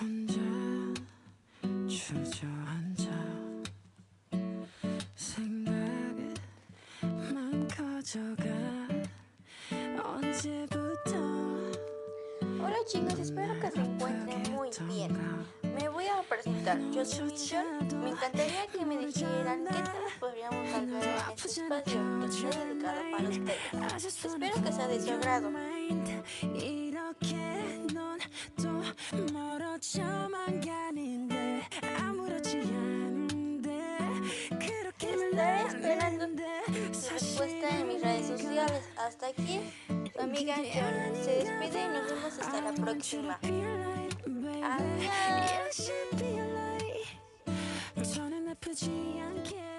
혼자 주저앉아 생각만 커져가 언제부터 Hola chicos, espero que se encuentren muy bien. Me voy a presentar. Yo soy Michelle. Me encantaría que me dijeran qué temas podríamos hablar en este espacio que esté dedicado para ustedes. Espero que sea de su agrado. 어져만 가는데 아무렇지 않은데 그렇게 Estaré esperando 말하는데 su respuesta en mis redes sociales. Hasta aquí, su amiga John se despide y nos vemos hasta la próxima. Adiós. 저는 아프지 않게